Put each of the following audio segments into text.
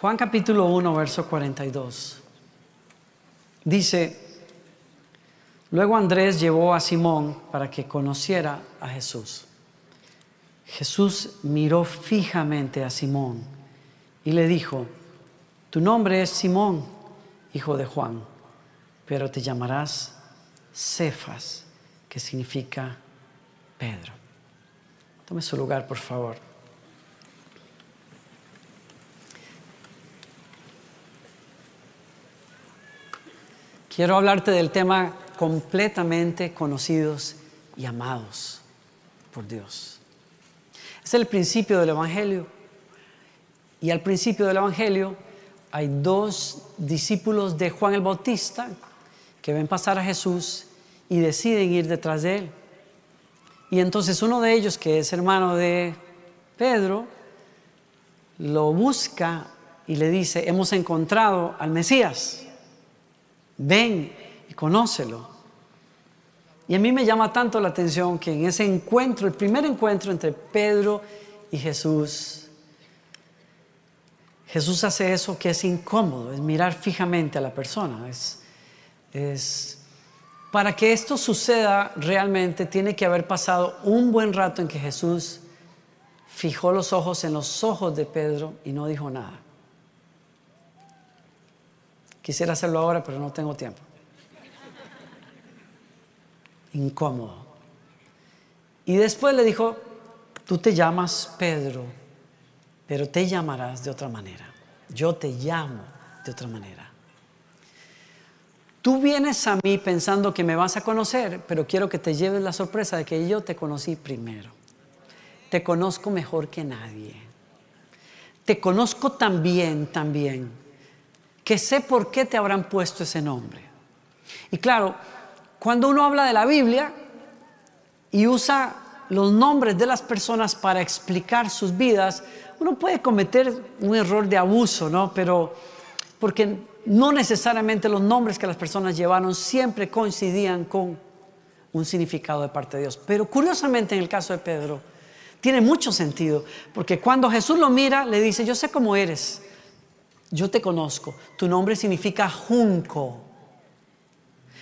Juan capítulo 1, verso 42. Dice, luego Andrés llevó a Simón para que conociera a Jesús. Jesús miró fijamente a Simón y le dijo, tu nombre es Simón, hijo de Juan, pero te llamarás Cefas, que significa Pedro. Tome su lugar, por favor. Quiero hablarte del tema completamente conocidos y amados por Dios. Es el principio del Evangelio. Y al principio del Evangelio hay dos discípulos de Juan el Bautista que ven pasar a Jesús y deciden ir detrás de él. Y entonces uno de ellos, que es hermano de Pedro, lo busca y le dice, hemos encontrado al Mesías, ven y conócelo. Y a mí me llama tanto la atención que en ese encuentro, el primer encuentro entre Pedro y Jesús, Jesús hace eso que es incómodo, es mirar fijamente a la persona. Es, para que esto suceda realmente tiene que haber pasado un buen rato en que Jesús fijó los ojos en los ojos de Pedro y no dijo nada. Quisiera hacerlo ahora, pero no tengo tiempo. Incómodo. Y después le dijo, tú te llamas Pedro pero te llamarás de otra manera. Yo te llamo de otra manera. Tú vienes a mí pensando que me vas a conocer, pero quiero que te lleves la sorpresa de que yo te conocí primero. Te conozco mejor que nadie. Te conozco también, también, que sé por qué te habrán puesto ese nombre. Y claro, cuando uno habla de la Biblia y usa los nombres de las personas para explicar sus vidas, uno puede cometer un error de abuso, ¿no? Pero porque no necesariamente los nombres que las personas llevaron siempre coincidían con un significado de parte de Dios. Pero curiosamente en el caso de Pedro, tiene mucho sentido, porque cuando Jesús lo mira, le dice, yo sé cómo eres, yo te conozco, tu nombre significa junco.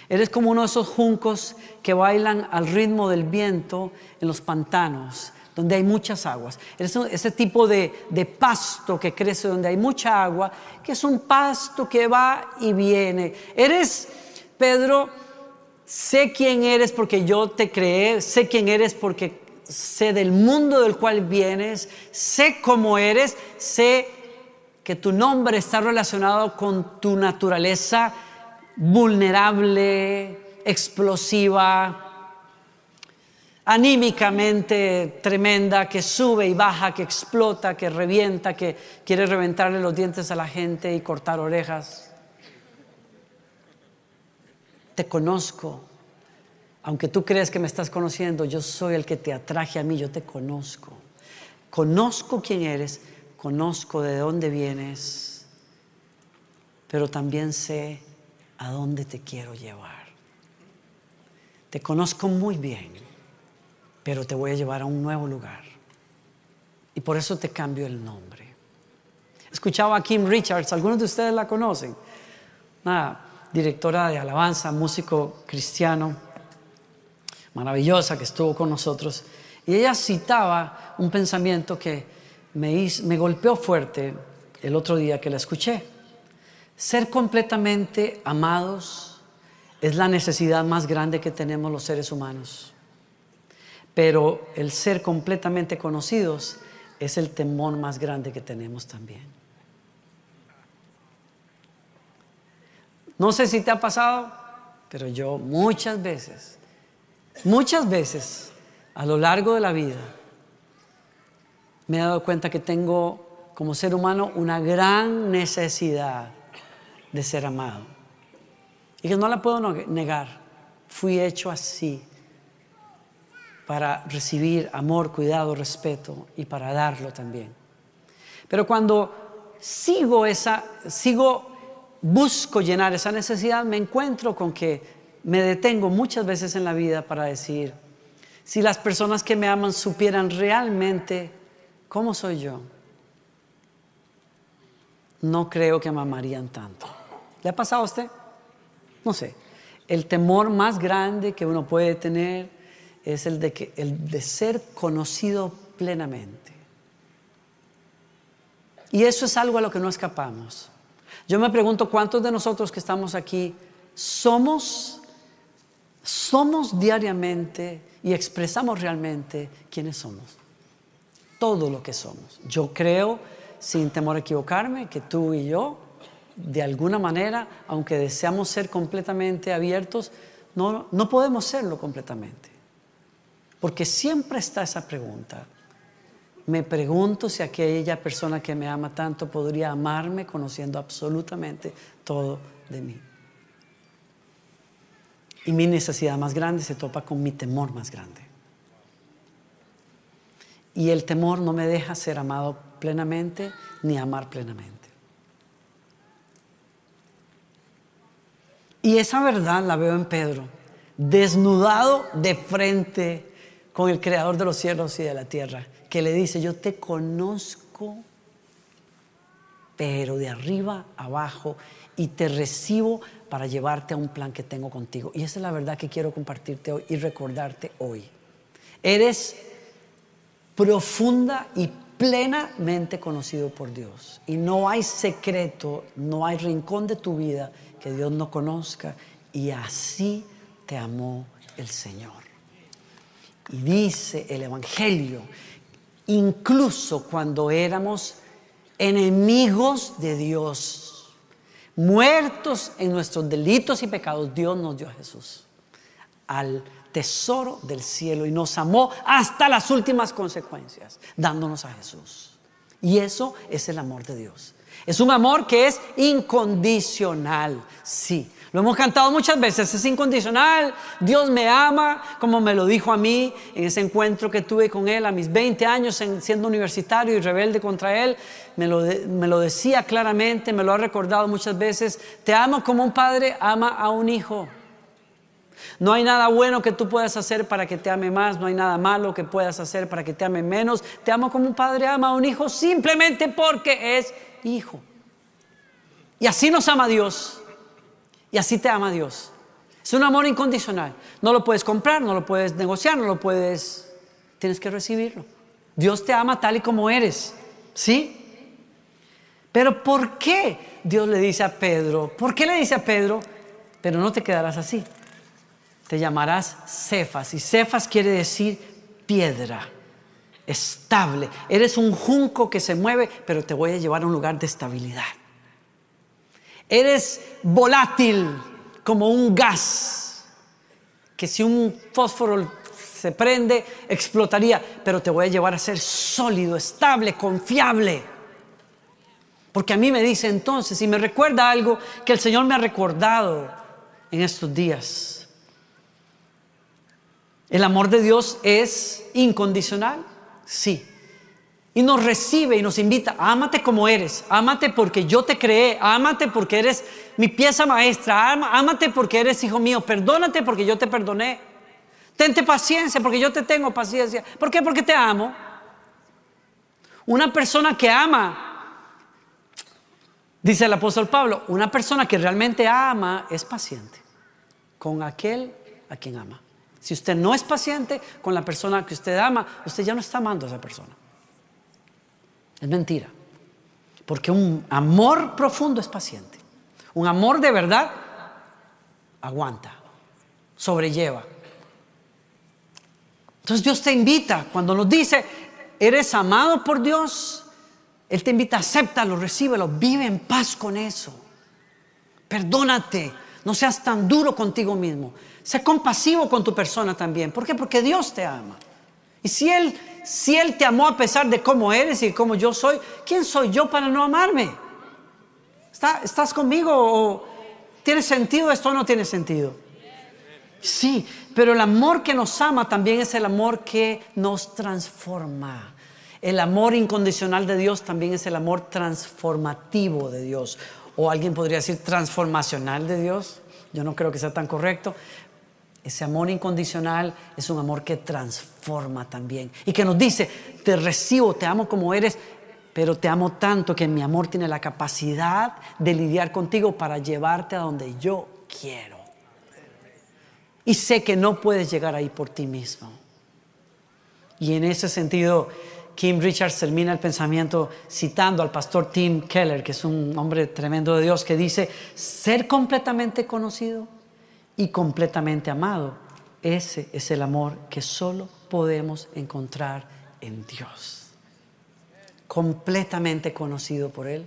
Eres como uno de esos juncos que bailan al ritmo del viento en los pantanos donde hay muchas aguas. Es ese tipo de, pasto que crece donde hay mucha agua, que es un pasto que va y viene. Eres, Pedro, sé quién eres porque yo te creé, sé quién eres porque sé del mundo del cual vienes, sé cómo eres, sé que tu nombre está relacionado con tu naturaleza vulnerable, explosiva, anímicamente tremenda, que sube y baja, que explota, que revienta, que quiere reventarle los dientes a la gente y cortar orejas. Te conozco. Aunque tú crees que me estás conociendo, yo soy el que te atraje a mí, yo te conozco. Conozco quién eres, conozco de dónde vienes, pero también sé a dónde te quiero llevar. Te conozco muy bien pero te voy a llevar a un nuevo lugar. Y por eso te cambio el nombre. Escuchaba a Kim Richards, algunos de ustedes la conocen, una directora de alabanza, músico cristiano, maravillosa que estuvo con nosotros. Y ella citaba un pensamiento que me, golpeó fuerte el otro día que la escuché. Ser completamente amados es la necesidad más grande que tenemos los seres humanos. Pero el ser completamente conocidos es el temor más grande que tenemos también. No sé si te ha pasado, pero yo muchas veces, muchas veces a lo largo de la vida me he dado cuenta que tengo como ser humano una gran necesidad de ser amado. Y que no la puedo negar. Fui hecho así para recibir amor, cuidado, respeto y para darlo también. Pero cuando sigo esa, sigo, busco llenar esa necesidad, me encuentro con que me detengo muchas veces en la vida para decir, si las personas que me aman supieran realmente cómo soy yo, no creo que me amarían tanto. ¿Le ha pasado a usted? No sé. El temor más grande que uno puede tener es el de, que, el de ser conocido plenamente. Y eso es algo a lo que no escapamos. Yo me pregunto cuántos de nosotros que estamos aquí somos, somos diariamente y expresamos realmente quiénes somos. Todo lo que somos. Yo creo, sin temor a equivocarme, que tú y yo, de alguna manera, aunque deseamos ser completamente abiertos, no, no podemos serlo completamente. Porque siempre está esa pregunta. Me pregunto si aquella persona que me ama tanto podría amarme conociendo absolutamente todo de mí. Y mi necesidad más grande se topa con mi temor más grande. Y el temor no me deja ser amado plenamente ni amar plenamente. Y esa verdad la veo en Pedro, desnudado de frente con el creador de los cielos y de la tierra que le dice, yo te conozco, pero de arriba abajo, y te recibo para llevarte a un plan que tengo contigo. Y esa es la verdad que quiero compartirte hoy y recordarte hoy. Eres profunda y plenamente conocido por Dios. Y no hay secreto, no hay rincón de tu vida que Dios no conozca. Y así te amó el Señor. Y dice el Evangelio incluso cuando éramos enemigos de Dios, muertos en nuestros delitos y pecados, Dios nos dio a Jesús al tesoro del cielo y nos amó hasta las últimas consecuencias, dándonos a Jesús. Y eso es el amor de Dios. Es un amor que es incondicional, sí. Lo hemos cantado muchas veces, es incondicional. Dios me ama, como me lo dijo a mí en ese encuentro que tuve con Él a mis 20 años siendo universitario y rebelde contra Él. Me lo, me lo decía claramente, me lo ha recordado muchas veces. Te amo como un padre ama a un hijo. No hay nada bueno que tú puedas hacer para que te ame más, no hay nada malo que puedas hacer para que te ame menos. Te amo como un padre ama a un hijo simplemente porque es hijo. Y así nos ama Dios. Y así te ama Dios. Es un amor incondicional. No lo puedes comprar, no lo puedes negociar, no lo puedes... Tienes que recibirlo. Dios te ama tal y como eres. ¿Sí? Pero ¿por qué Dios le dice a Pedro? ¿Por qué le dice a Pedro? Pero no te quedarás así. Te llamarás Cefas. Y Cefas quiere decir piedra, estable. Eres un junco que se mueve, pero te voy a llevar a un lugar de estabilidad. Eres volátil como un gas, que si un fósforo se prende, explotaría, pero te voy a llevar a ser sólido, estable, confiable. Porque a mí me dice entonces, y me recuerda algo que el Señor me ha recordado en estos días. ¿El amor de Dios es incondicional? Sí y nos recibe y nos invita, ámate como eres, ámate porque yo te creé, ámate porque eres mi pieza maestra, ámate porque eres hijo mío, perdónate porque yo te perdoné, tente paciencia porque yo te tengo paciencia. ¿Por qué? Porque te amo. Una persona que ama, dice el apóstol Pablo, una persona que realmente ama es paciente con aquel a quien ama. Si usted no es paciente con la persona que usted ama, usted ya no está amando a esa persona. Es mentira. Porque un amor profundo es paciente. Un amor de verdad aguanta, sobrelleva. Entonces Dios te invita, cuando nos dice, eres amado por Dios, Él te invita, acéptalo, recíbelo, vive en paz con eso. Perdónate, no seas tan duro contigo mismo. Sé compasivo con tu persona también. ¿Por qué? Porque Dios te ama. Y si Él si Él te amó a pesar de cómo eres y cómo yo soy, ¿quién soy yo para no amarme? ¿Estás conmigo o tiene sentido esto o no tiene sentido? Sí, pero el amor que nos ama también es el amor que nos transforma. El amor incondicional de Dios también es el amor transformativo de Dios. O alguien podría decir transformacional de Dios. Yo no creo que sea tan correcto, ese amor incondicional es un amor que transforma también y que nos dice, te recibo, te amo como eres, pero te amo tanto que mi amor tiene la capacidad de lidiar contigo para llevarte a donde yo quiero. Y sé que no puedes llegar ahí por ti mismo. Y en ese sentido, Kim Richards termina el pensamiento citando al pastor Tim Keller, que es un hombre tremendo de Dios, que dice, ser completamente conocido y completamente amado, ese es el amor que solo podemos encontrar en Dios. Completamente conocido por Él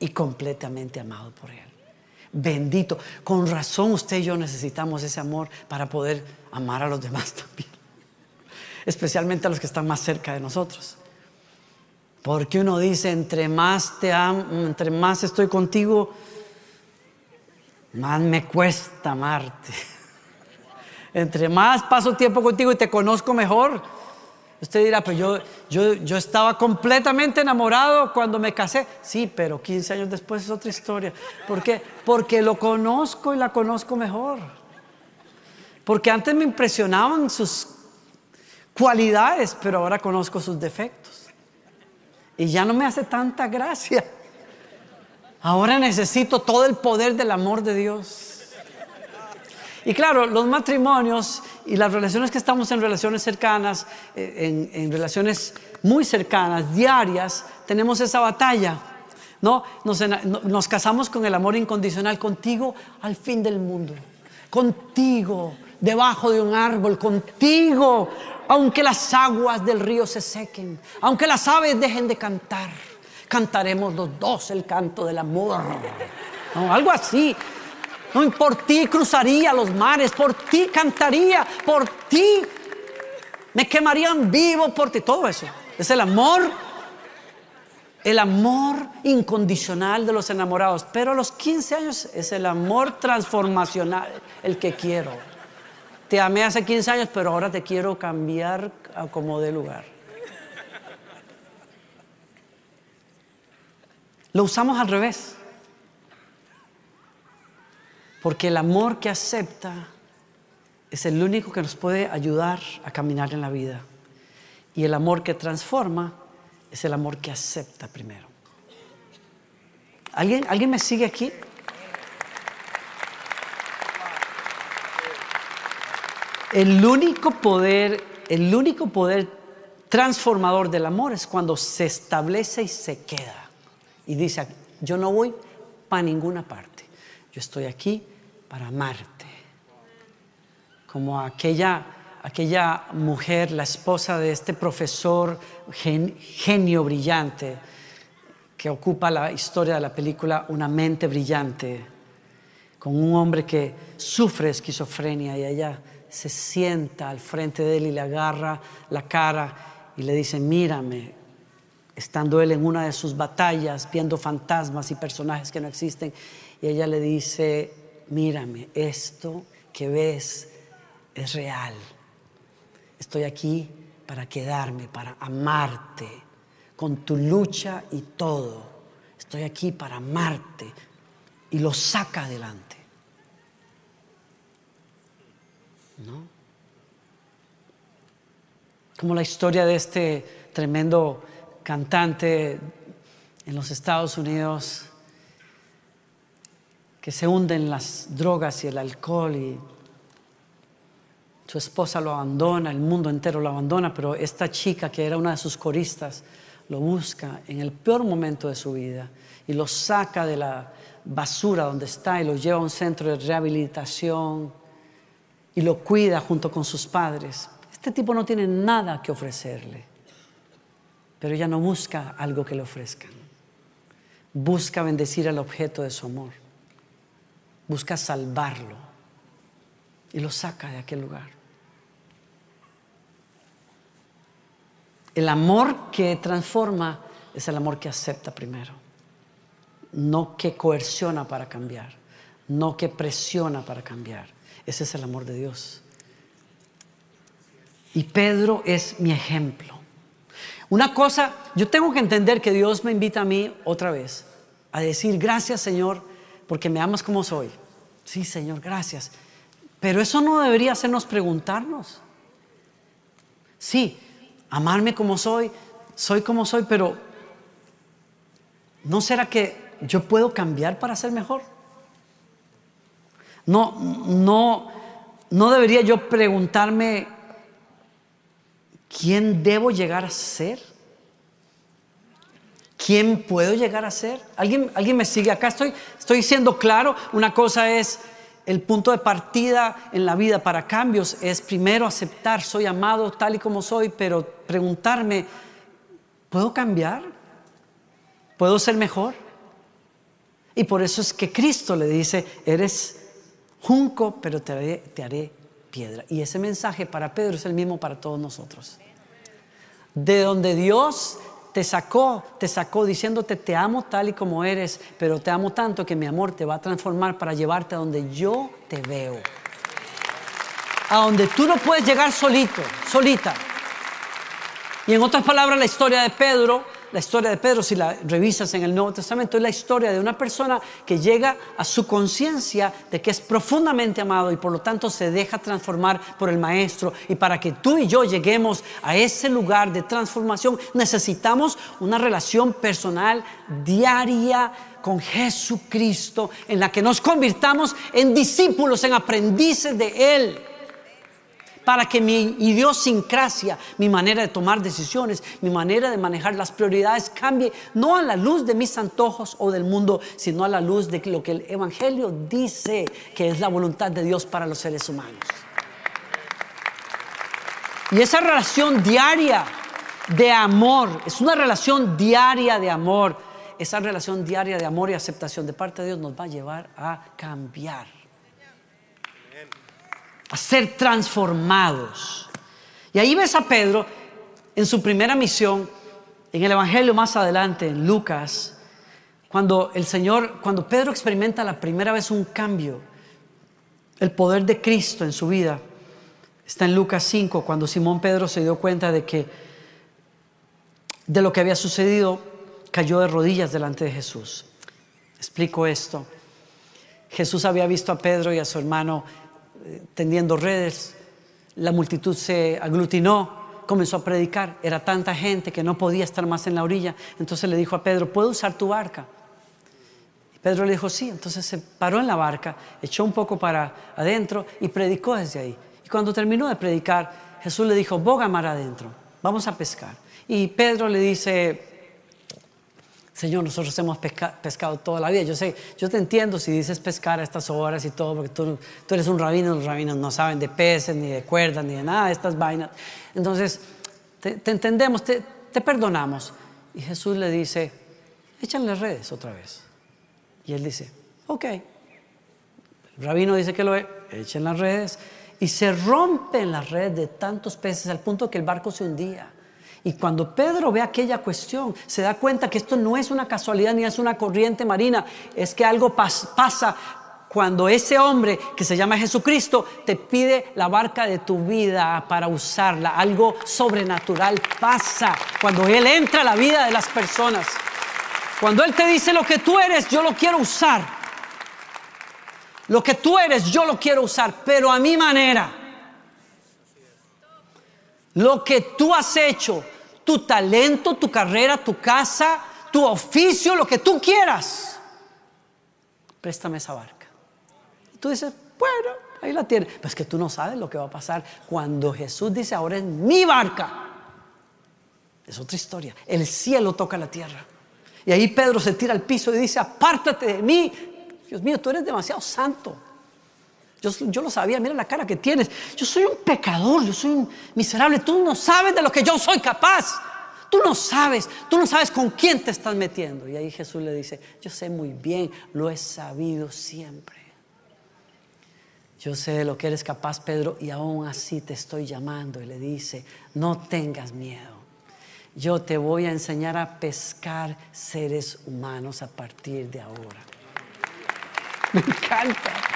y completamente amado por Él. Bendito. Con razón usted y yo necesitamos ese amor para poder amar a los demás también. Especialmente a los que están más cerca de nosotros. Porque uno dice, entre más te amo, entre más estoy contigo, más me cuesta amarte. Entre más paso tiempo contigo y te conozco mejor, usted dirá, pero yo, yo, yo estaba completamente enamorado cuando me casé. Sí, pero 15 años después es otra historia. ¿Por qué? Porque lo conozco y la conozco mejor. Porque antes me impresionaban sus cualidades, pero ahora conozco sus defectos. Y ya no me hace tanta gracia. Ahora necesito todo el poder del amor de Dios. Y claro, los matrimonios y las relaciones que estamos en relaciones cercanas, eh, en, relaciones muy cercanas, diarias, tenemos esa batalla. ¿no? Nos, nos casamos con el amor incondicional contigo al fin del mundo. Contigo, debajo de un árbol, contigo, aunque las aguas del río se sequen, aunque las aves dejen de cantar, cantaremos los dos el canto del amor. ¿no? Algo así. No, por ti cruzaría los mares, por ti cantaría, por ti me quemarían vivo por ti. Todo eso es el amor, el amor incondicional de los enamorados. Pero a los 15 años es el amor transformacional, el que quiero. Te amé hace 15 años, pero ahora te quiero cambiar a como de lugar. Lo usamos al revés. Porque el amor que acepta es el único que nos puede ayudar a caminar en la vida. Y el amor que transforma es el amor que acepta primero. ¿Alguien, ¿alguien me sigue aquí? El único poder, el único poder transformador del amor es cuando se establece y se queda. Y dice, yo no voy para ninguna parte. Yo estoy aquí para amarte. Como aquella, aquella mujer, la esposa de este profesor genio brillante, que ocupa la historia de la película Una mente brillante, con un hombre que sufre esquizofrenia y ella se sienta al frente de él y le agarra la cara y le dice, mírame, estando él en una de sus batallas, viendo fantasmas y personajes que no existen, y ella le dice, mírame, esto que ves es real. Estoy aquí para quedarme, para amarte, con tu lucha y todo. Estoy aquí para amarte. Y lo saca adelante. ¿No? Como la historia de este tremendo cantante en los Estados Unidos que se hunde en las drogas y el alcohol y su esposa lo abandona, el mundo entero lo abandona, pero esta chica que era una de sus coristas lo busca en el peor momento de su vida y lo saca de la basura donde está y lo lleva a un centro de rehabilitación y lo cuida junto con sus padres. Este tipo no tiene nada que ofrecerle, pero ella no busca algo que le ofrezcan. Busca bendecir al objeto de su amor busca salvarlo y lo saca de aquel lugar. El amor que transforma es el amor que acepta primero, no que coerciona para cambiar, no que presiona para cambiar. Ese es el amor de Dios. Y Pedro es mi ejemplo. Una cosa, yo tengo que entender que Dios me invita a mí otra vez a decir, gracias Señor, porque me amas como soy. Sí, Señor, gracias. Pero eso no debería hacernos preguntarnos. Sí, amarme como soy, soy como soy, pero ¿no será que yo puedo cambiar para ser mejor? No, no, no debería yo preguntarme quién debo llegar a ser. ¿Quién puedo llegar a ser? ¿Alguien, ¿Alguien me sigue acá? Estoy, estoy siendo claro. Una cosa es el punto de partida en la vida para cambios es primero aceptar, soy amado tal y como soy, pero preguntarme, ¿puedo cambiar? ¿Puedo ser mejor? Y por eso es que Cristo le dice, eres junco, pero te haré, piedra. Y ese mensaje para Pedro es el mismo para todos nosotros. De donde Dios te sacó, te sacó diciéndote te amo tal y como eres, pero te amo tanto que mi amor te va a transformar para llevarte a donde yo te veo. A donde tú no puedes llegar solito, solita. Y en otras palabras, la historia de Pedro la historia de Pedro, si la revisas en el Nuevo Testamento, es la historia de una persona que llega a su conciencia de que es profundamente amado y por lo tanto se deja transformar por el Maestro. Y para que tú y yo lleguemos a ese lugar de transformación, necesitamos una relación personal diaria con Jesucristo, en la que nos convirtamos en discípulos, en aprendices de Él para que mi idiosincrasia, mi manera de tomar decisiones, mi manera de manejar las prioridades cambie, no a la luz de mis antojos o del mundo, sino a la luz de lo que el Evangelio dice que es la voluntad de Dios para los seres humanos. Y esa relación diaria de amor, es una relación diaria de amor, esa relación diaria de amor y aceptación de parte de Dios nos va a llevar a cambiar a ser transformados. Y ahí ves a Pedro en su primera misión, en el Evangelio más adelante, en Lucas, cuando el Señor, cuando Pedro experimenta la primera vez un cambio, el poder de Cristo en su vida, está en Lucas 5, cuando Simón Pedro se dio cuenta de que de lo que había sucedido, cayó de rodillas delante de Jesús. Explico esto. Jesús había visto a Pedro y a su hermano tendiendo redes, la multitud se aglutinó, comenzó a predicar, era tanta gente que no podía estar más en la orilla, entonces le dijo a Pedro, ¿puedo usar tu barca? Y Pedro le dijo, sí, entonces se paró en la barca, echó un poco para adentro y predicó desde ahí. Y cuando terminó de predicar, Jesús le dijo, boga mar adentro, vamos a pescar. Y Pedro le dice, Señor, nosotros hemos pescado toda la vida. Yo sé, yo te entiendo si dices pescar a estas horas y todo, porque tú, tú eres un rabino, los rabinos no saben de peces, ni de cuerdas, ni de nada de estas vainas. Entonces, te, entendemos, te, te, perdonamos. Y Jesús le dice, échanle redes otra vez. Y él dice, ok. El rabino dice que lo echen las redes. Y se rompen las redes de tantos peces al punto que el barco se hundía. Y cuando Pedro ve aquella cuestión, se da cuenta que esto no es una casualidad ni es una corriente marina, es que algo pasa cuando ese hombre que se llama Jesucristo te pide la barca de tu vida para usarla. Algo sobrenatural pasa cuando Él entra a la vida de las personas. Cuando Él te dice lo que tú eres, yo lo quiero usar. Lo que tú eres, yo lo quiero usar, pero a mi manera. Lo que tú has hecho, tu talento, tu carrera, tu casa, tu oficio, lo que tú quieras. Préstame esa barca. Y tú dices, bueno, ahí la tienes. Pero es que tú no sabes lo que va a pasar cuando Jesús dice, ahora es mi barca. Es otra historia. El cielo toca la tierra. Y ahí Pedro se tira al piso y dice, apártate de mí. Dios mío, tú eres demasiado santo. Yo, lo sabía, mira la cara que tienes. Yo soy un pecador, yo soy un miserable. Tú no sabes de lo que yo soy capaz. Tú no sabes, tú no sabes con quién te estás metiendo. Y ahí Jesús le dice, yo sé muy bien, lo he sabido siempre. Yo sé de lo que eres capaz, Pedro, y aún así te estoy llamando. Y le dice, no tengas miedo. Yo te voy a enseñar a pescar seres humanos a partir de ahora. Me encanta.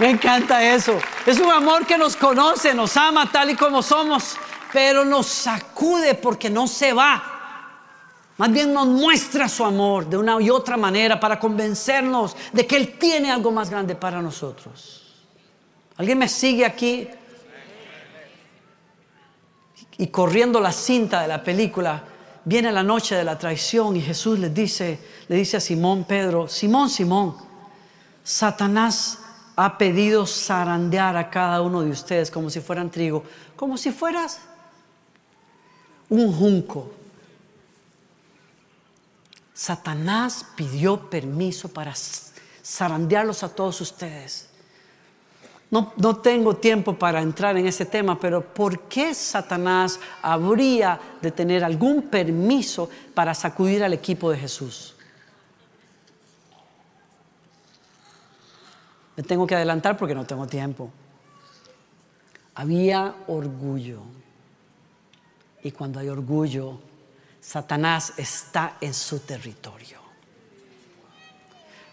Me encanta eso. Es un amor que nos conoce, nos ama tal y como somos, pero nos sacude porque no se va. Más bien nos muestra su amor de una y otra manera para convencernos de que Él tiene algo más grande para nosotros. ¿Alguien me sigue aquí? Y corriendo la cinta de la película, viene la noche de la traición y Jesús le dice, le dice a Simón Pedro, Simón, Simón, Satanás ha pedido zarandear a cada uno de ustedes como si fueran trigo, como si fueras un junco. Satanás pidió permiso para zarandearlos a todos ustedes. No, no, tengo tiempo para entrar en ese tema, pero ¿por qué Satanás habría de tener algún permiso para sacudir al equipo de Jesús? Me tengo que adelantar porque no tengo tiempo. Había orgullo. Y cuando hay orgullo, Satanás está en su territorio.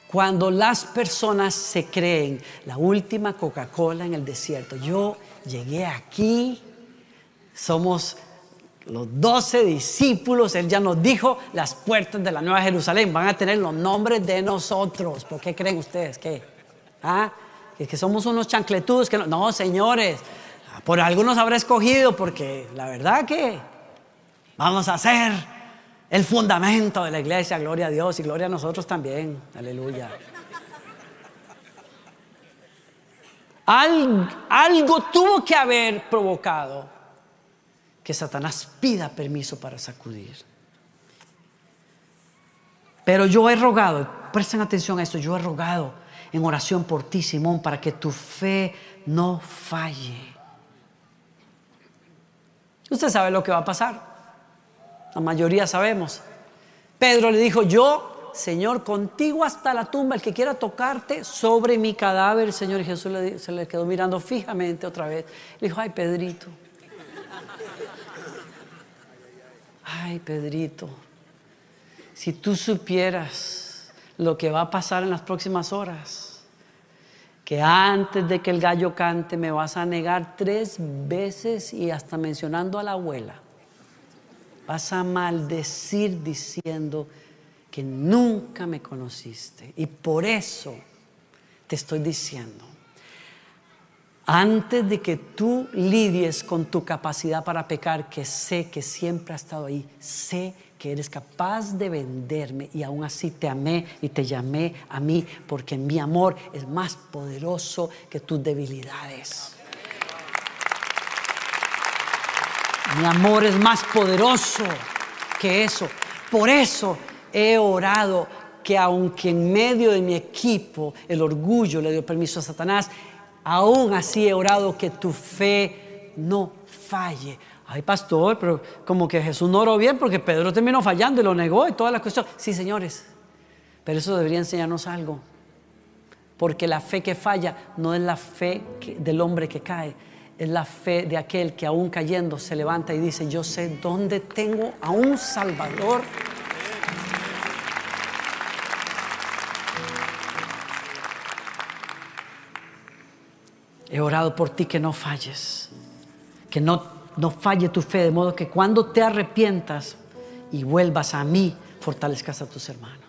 Cuando las personas se creen la última Coca-Cola en el desierto, yo llegué aquí, somos los doce discípulos, Él ya nos dijo, las puertas de la Nueva Jerusalén van a tener los nombres de nosotros. ¿Por qué creen ustedes que? ¿Ah? Que, somos unos chancletudos que no, señores, por algunos habrá escogido porque la verdad que vamos a hacer el fundamento de la iglesia, gloria a Dios y gloria a nosotros también, aleluya. algo tuvo que haber provocado que Satanás pida permiso para sacudir. Pero yo he rogado, presten atención a esto, yo he rogado en oración por ti, Simón, para que tu fe no falle. Usted sabe lo que va a pasar. La mayoría sabemos. Pedro le dijo, yo, Señor, contigo hasta la tumba, el que quiera tocarte sobre mi cadáver. Señor Jesús se le quedó mirando fijamente otra vez. Le dijo, ay, Pedrito. Ay, Pedrito, si tú supieras lo que va a pasar en las próximas horas, que antes de que el gallo cante me vas a negar tres veces y hasta mencionando a la abuela vas a maldecir diciendo que nunca me conociste. Y por eso te estoy diciendo, antes de que tú lidies con tu capacidad para pecar, que sé que siempre ha estado ahí, sé que eres capaz de venderme y aún así te amé y te llamé a mí, porque mi amor es más poderoso que tus debilidades. Mi amor es más poderoso que eso. Por eso he orado que aunque en medio de mi equipo el orgullo le dio permiso a Satanás, aún así he orado que tu fe no falle. Ay, pastor, pero como que Jesús no oró bien porque Pedro terminó fallando y lo negó y toda la cuestión. Sí, señores, pero eso debería enseñarnos algo. Porque la fe que falla no es la fe del hombre que cae, es la fe de aquel que aún cayendo se levanta y dice, yo sé dónde tengo a un Salvador. He orado por ti que no falles, que no, no falle tu fe, de modo que cuando te arrepientas y vuelvas a mí, fortalezcas a tus hermanos.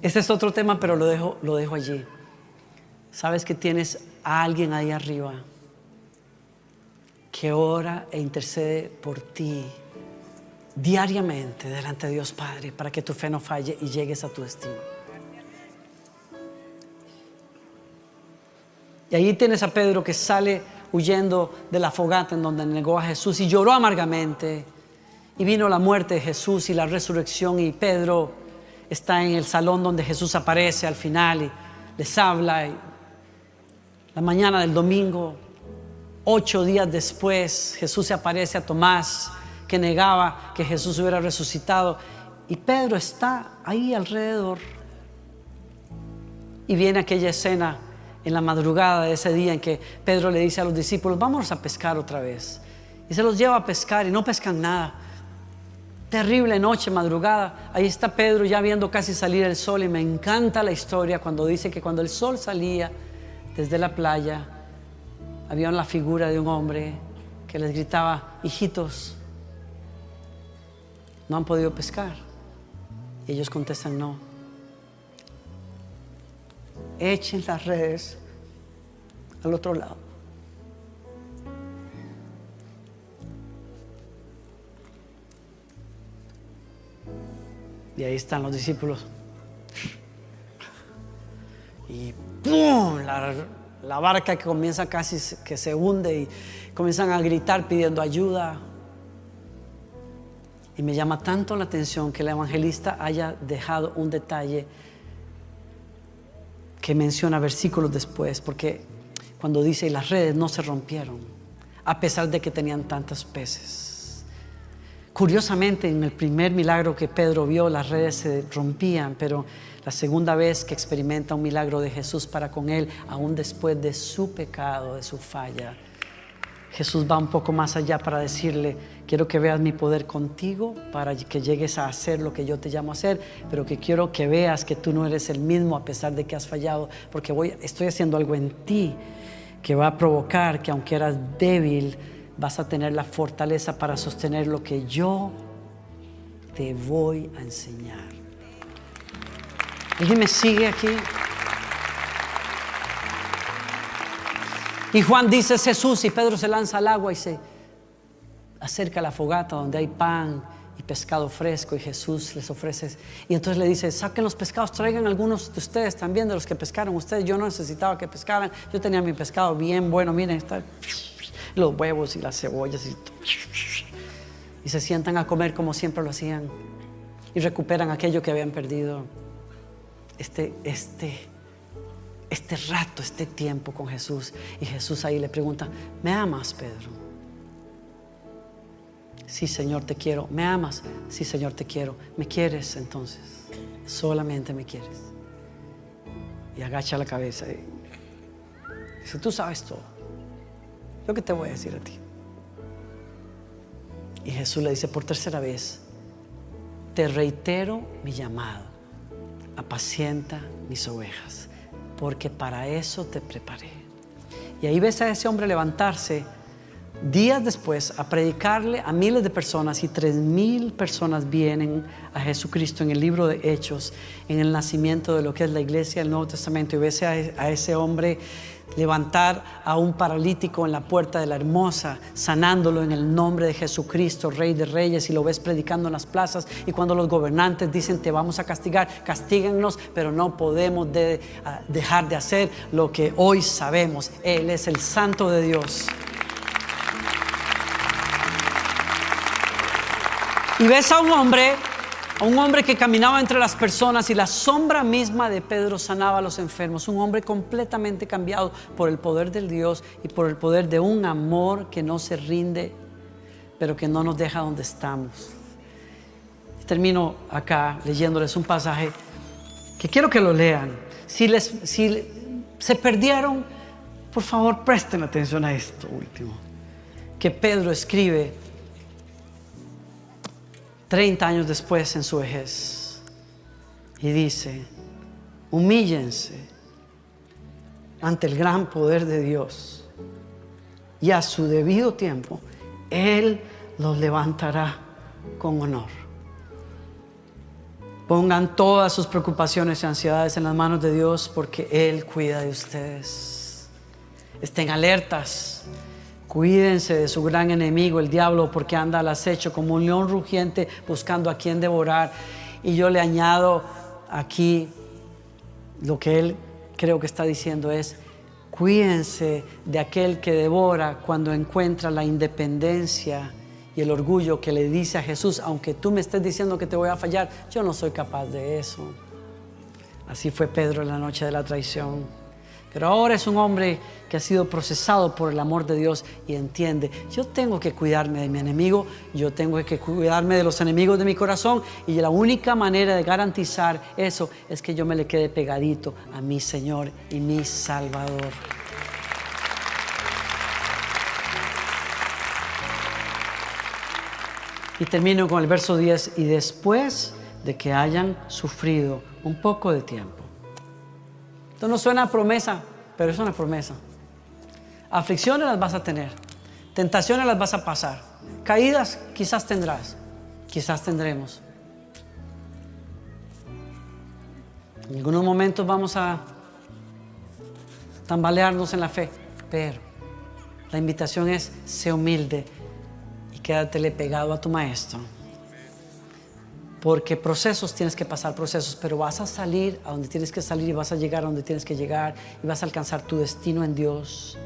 Este es otro tema, pero lo dejo, lo dejo allí sabes que tienes a alguien ahí arriba que ora e intercede por ti diariamente delante de Dios Padre para que tu fe no falle y llegues a tu destino. Y ahí tienes a Pedro que sale huyendo de la fogata en donde negó a Jesús y lloró amargamente. Y vino la muerte de Jesús y la resurrección y Pedro está en el salón donde Jesús aparece al final y les habla la mañana del domingo, ocho días después, Jesús se aparece a Tomás, que negaba que Jesús hubiera resucitado. Y Pedro está ahí alrededor. Y viene aquella escena en la madrugada de ese día en que Pedro le dice a los discípulos, vamos a pescar otra vez. Y se los lleva a pescar y no pescan nada. Terrible noche, madrugada. Ahí está Pedro ya viendo casi salir el sol y me encanta la historia cuando dice que cuando el sol salía, desde la playa había la figura de un hombre que les gritaba, hijitos, no han podido pescar. Y ellos contestan, no echen las redes al otro lado. Y ahí están los discípulos. Y ¡pum! La, la barca que comienza casi que se hunde y comienzan a gritar pidiendo ayuda. Y me llama tanto la atención que el evangelista haya dejado un detalle que menciona versículos después, porque cuando dice las redes no se rompieron, a pesar de que tenían tantos peces. Curiosamente, en el primer milagro que Pedro vio, las redes se rompían, pero la segunda vez que experimenta un milagro de Jesús para con él, aún después de su pecado, de su falla, Jesús va un poco más allá para decirle, quiero que veas mi poder contigo para que llegues a hacer lo que yo te llamo a hacer, pero que quiero que veas que tú no eres el mismo a pesar de que has fallado, porque voy, estoy haciendo algo en ti que va a provocar que aunque eras débil, vas a tener la fortaleza para sostener lo que yo te voy a enseñar. ¿Alguien me sigue aquí? Y Juan dice es Jesús y Pedro se lanza al agua y se acerca a la fogata donde hay pan y pescado fresco y Jesús les ofrece. Y entonces le dice, saquen los pescados, traigan algunos de ustedes también, de los que pescaron ustedes. Yo no necesitaba que pescaran, yo tenía mi pescado bien bueno, miren, está, los huevos y las cebollas y, y se sientan a comer como siempre lo hacían y recuperan aquello que habían perdido. Este, este este rato, este tiempo con Jesús. Y Jesús ahí le pregunta, ¿me amas, Pedro? Sí, Señor, te quiero. ¿Me amas? Sí, Señor, te quiero. ¿Me quieres entonces? Solamente me quieres. Y agacha la cabeza y dice, tú sabes todo. ¿Yo qué te voy a decir a ti? Y Jesús le dice por tercera vez, te reitero mi llamado, apacienta mis ovejas porque para eso te preparé. Y ahí ves a ese hombre levantarse días después a predicarle a miles de personas y tres mil personas vienen a Jesucristo en el libro de Hechos, en el nacimiento de lo que es la iglesia del Nuevo Testamento. Y ves a, ese hombre levantar a un paralítico en la puerta de la hermosa, sanándolo en el nombre de Jesucristo, Rey de Reyes, y lo ves predicando en las plazas. Y cuando los gobernantes dicen te vamos a castigar, castíguennos, pero no podemos dejar de hacer lo que hoy sabemos. Él es el Santo de Dios. Y ves a un hombre un hombre que caminaba entre las personas y la sombra misma de Pedro sanaba a los enfermos, un hombre completamente cambiado por el poder del Dios y por el poder de un amor que no se rinde, pero que no nos deja donde estamos. Termino acá leyéndoles un pasaje que quiero que lo lean. Si, les, si se perdieron, por favor presten atención a esto último, que Pedro escribe 30 años después en su vejez. Y dice, humíllense ante el gran poder de Dios y a su debido tiempo Él los levantará con honor. Pongan todas sus preocupaciones y ansiedades en las manos de Dios porque Él cuida de ustedes. Estén alertas Cuídense de su gran enemigo, el diablo, porque anda al acecho como un león rugiente buscando a quien devorar. Y yo le añado aquí lo que él creo que está diciendo es, cuídense de aquel que devora cuando encuentra la independencia y el orgullo que le dice a Jesús, aunque tú me estés diciendo que te voy a fallar, yo no soy capaz de eso. Así fue Pedro en la noche de la traición. Pero ahora es un hombre que ha sido procesado por el amor de Dios y entiende, yo tengo que cuidarme de mi enemigo, yo tengo que cuidarme de los enemigos de mi corazón y la única manera de garantizar eso es que yo me le quede pegadito a mi Señor y mi Salvador. Y termino con el verso 10, y después de que hayan sufrido un poco de tiempo esto no suena a promesa, pero es una promesa. Aflicciones las vas a tener, tentaciones las vas a pasar, caídas quizás tendrás, quizás tendremos. En algunos momentos vamos a tambalearnos en la fe, pero la invitación es, sé humilde y quédatele pegado a tu maestro. Porque procesos tienes que pasar procesos, pero vas a salir a donde tienes que salir y vas a llegar a donde tienes que llegar y vas a alcanzar tu destino en Dios.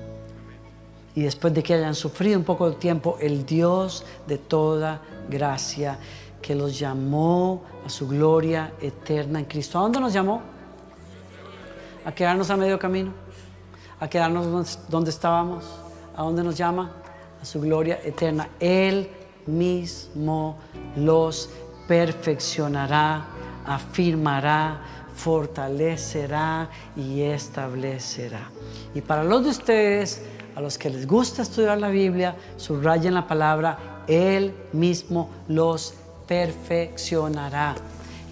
Y después de que hayan sufrido un poco de tiempo, el Dios de toda gracia que los llamó a su gloria eterna en Cristo. ¿A dónde nos llamó? ¿A quedarnos a medio camino? ¿A quedarnos donde estábamos? ¿A dónde nos llama? A su gloria eterna. Él mismo los perfeccionará, afirmará, fortalecerá y establecerá. Y para los de ustedes, a los que les gusta estudiar la Biblia, subrayen la palabra, Él mismo los perfeccionará,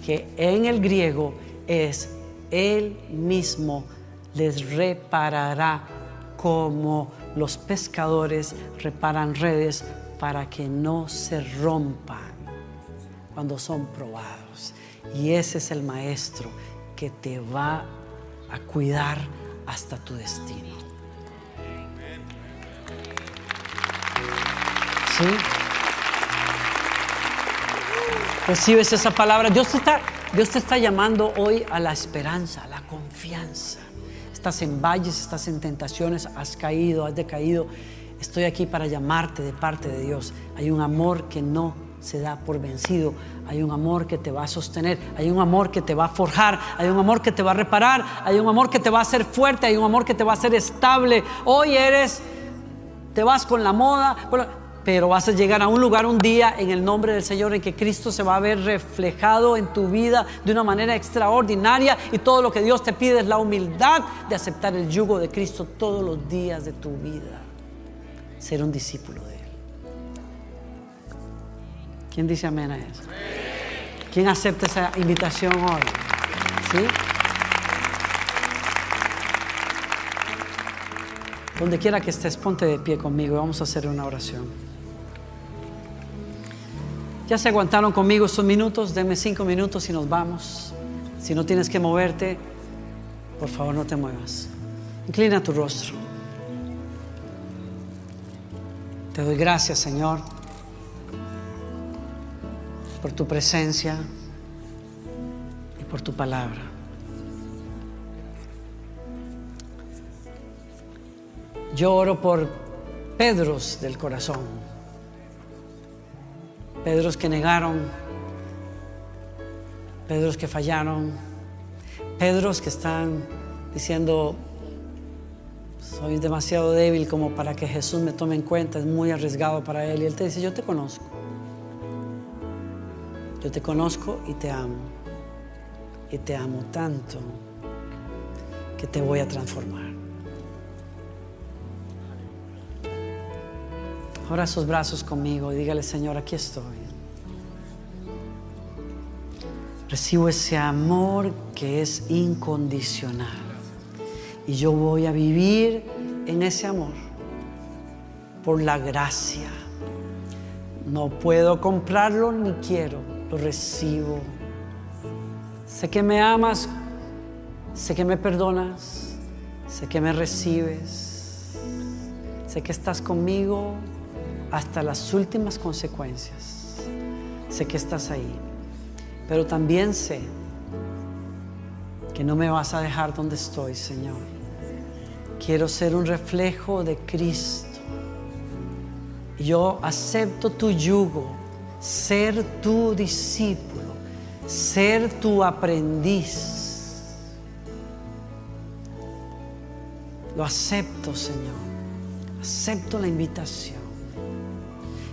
que en el griego es Él mismo les reparará como los pescadores reparan redes para que no se rompan cuando son probados. Y ese es el maestro que te va a cuidar hasta tu destino. ¿Sí? Recibes esa palabra. Dios te, está, Dios te está llamando hoy a la esperanza, a la confianza. Estás en valles, estás en tentaciones, has caído, has decaído. Estoy aquí para llamarte de parte de Dios. Hay un amor que no se da por vencido. Hay un amor que te va a sostener, hay un amor que te va a forjar, hay un amor que te va a reparar, hay un amor que te va a hacer fuerte, hay un amor que te va a hacer estable. Hoy eres, te vas con la moda, pero vas a llegar a un lugar un día en el nombre del Señor en que Cristo se va a ver reflejado en tu vida de una manera extraordinaria y todo lo que Dios te pide es la humildad de aceptar el yugo de Cristo todos los días de tu vida. Ser un discípulo de. ¿Quién dice amén a eso? ¿Quién acepta esa invitación hoy? ¿Sí? Donde quiera que estés, ponte de pie conmigo y vamos a hacer una oración. Ya se aguantaron conmigo estos minutos, denme cinco minutos y nos vamos. Si no tienes que moverte, por favor no te muevas. Inclina tu rostro. Te doy gracias, Señor por tu presencia y por tu palabra. Yo oro por Pedros del corazón, Pedros que negaron, Pedros que fallaron, Pedros que están diciendo, soy demasiado débil como para que Jesús me tome en cuenta, es muy arriesgado para Él. Y Él te dice, yo te conozco. Yo te conozco y te amo. Y te amo tanto que te voy a transformar. Ahora sus brazos conmigo y dígale, Señor, aquí estoy. Recibo ese amor que es incondicional. Y yo voy a vivir en ese amor por la gracia. No puedo comprarlo ni quiero recibo. Sé que me amas, sé que me perdonas, sé que me recibes, sé que estás conmigo hasta las últimas consecuencias. Sé que estás ahí, pero también sé que no me vas a dejar donde estoy, Señor. Quiero ser un reflejo de Cristo. Yo acepto tu yugo ser tu discípulo, ser tu aprendiz. Lo acepto, Señor. Acepto la invitación.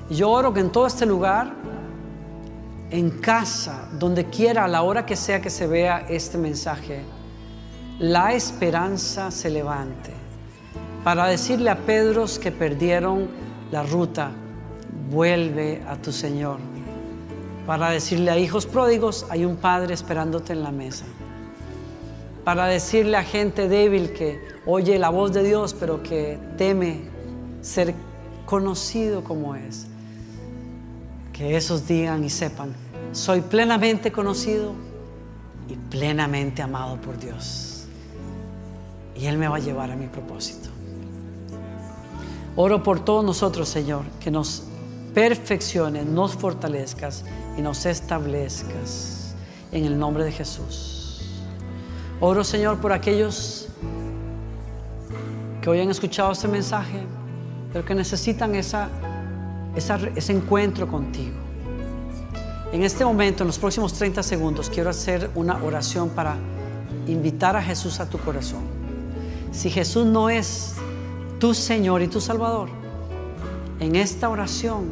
Y yo oro que en todo este lugar, en casa, donde quiera, a la hora que sea que se vea este mensaje, la esperanza se levante para decirle a Pedros que perdieron la ruta vuelve a tu Señor. Para decirle a hijos pródigos, hay un Padre esperándote en la mesa. Para decirle a gente débil que oye la voz de Dios, pero que teme ser conocido como es. Que esos digan y sepan, soy plenamente conocido y plenamente amado por Dios. Y Él me va a llevar a mi propósito. Oro por todos nosotros, Señor, que nos perfecciones, nos fortalezcas y nos establezcas en el nombre de Jesús. Oro Señor por aquellos que hoy han escuchado este mensaje, pero que necesitan esa, ese encuentro contigo. En este momento, en los próximos 30 segundos, quiero hacer una oración para invitar a Jesús a tu corazón. Si Jesús no es tu Señor y tu Salvador, en esta oración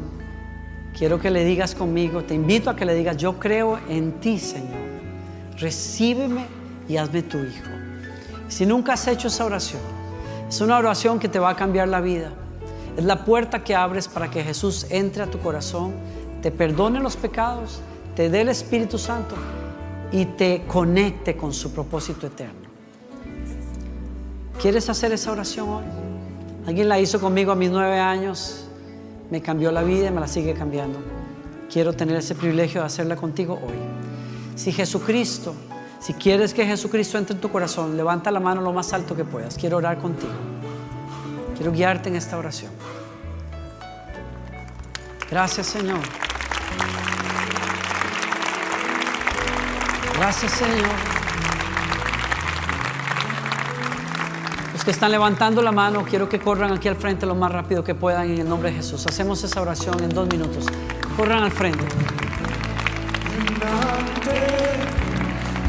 quiero que le digas conmigo, te invito a que le digas, yo creo en ti, Señor. Recíbeme y hazme tu hijo. Si nunca has hecho esa oración, es una oración que te va a cambiar la vida. Es la puerta que abres para que Jesús entre a tu corazón te perdone los pecados, te dé el Espíritu Santo y te conecte con su propósito eterno. ¿Quieres hacer esa oración hoy? Alguien la hizo conmigo a mis nueve años, me cambió la vida y me la sigue cambiando. Quiero tener ese privilegio de hacerla contigo hoy. Si Jesucristo, si quieres que Jesucristo entre en tu corazón, levanta la mano lo más alto que puedas. Quiero orar contigo. Quiero guiarte en esta oración. Gracias Señor. Gracias Señor. Que están levantando la mano, quiero que corran aquí al frente lo más rápido que puedan en el nombre de Jesús. Hacemos esa oración en dos minutos. Corran al frente.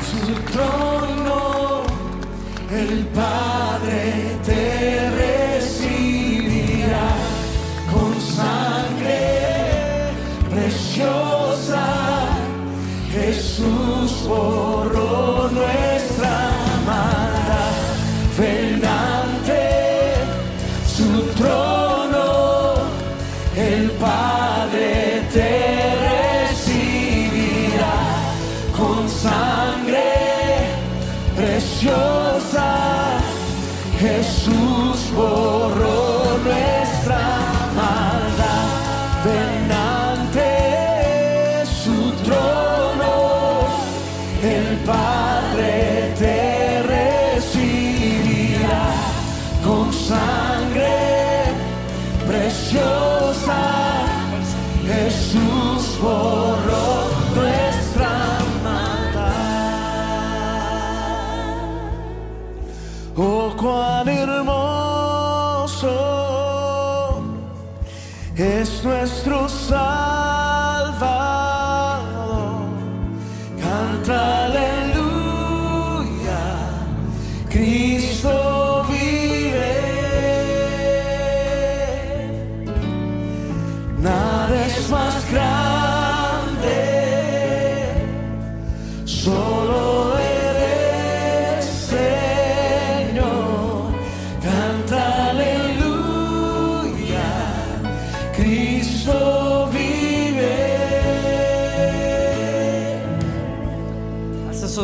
su trono, el Padre te recibirá con sangre preciosa. Jesús preciosa.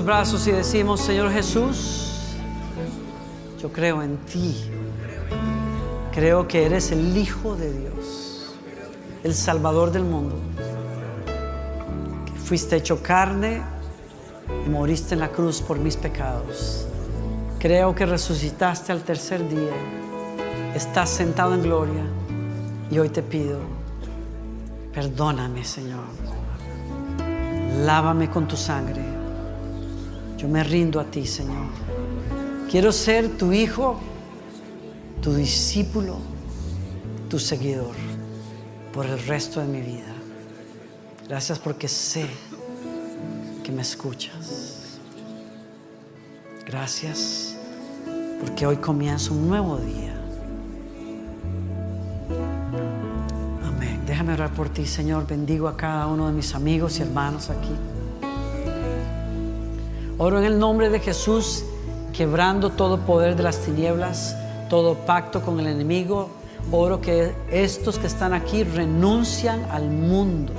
Brazos y decimos, Señor Jesús, yo creo en ti. Creo que eres el Hijo de Dios, el Salvador del mundo. Que fuiste hecho carne y moriste en la cruz por mis pecados. Creo que resucitaste al tercer día. Estás sentado en gloria y hoy te pido, perdóname, Señor. Lávame con tu sangre. Yo me rindo a ti, Señor. Quiero ser tu hijo, tu discípulo, tu seguidor por el resto de mi vida. Gracias porque sé que me escuchas. Gracias porque hoy comienza un nuevo día. Amén. Déjame orar por ti, Señor. Bendigo a cada uno de mis amigos y hermanos aquí. Oro en el nombre de Jesús, quebrando todo poder de las tinieblas, todo pacto con el enemigo. Oro que estos que están aquí renuncian al mundo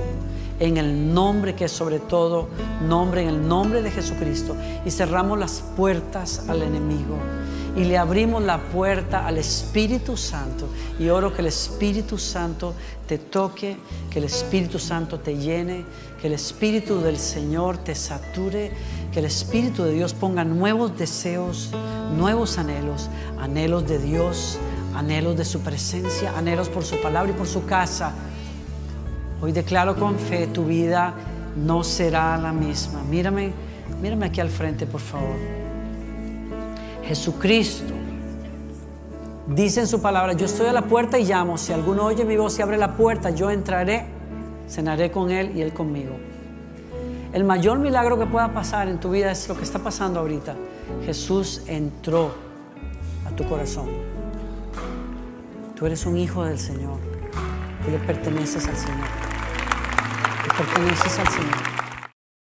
en el nombre que es sobre todo nombre, en el nombre de Jesucristo. Y cerramos las puertas al enemigo y le abrimos la puerta al Espíritu Santo. Y oro que el Espíritu Santo te toque, que el Espíritu Santo te llene, que el Espíritu del Señor te sature, que el Espíritu de Dios ponga nuevos deseos, nuevos anhelos, anhelos de Dios, anhelos de su presencia, anhelos por su palabra y por su casa. Hoy declaro con fe tu vida no será la misma. Mírame, mírame aquí al frente, por favor. Jesucristo dice en su palabra, yo estoy a la puerta y llamo. Si alguno oye mi voz y abre la puerta, yo entraré, cenaré con él y él conmigo. El mayor milagro que pueda pasar en tu vida es lo que está pasando ahorita. Jesús entró a tu corazón. Tú eres un hijo del Señor. Tú le perteneces al Señor. Le perteneces al Señor.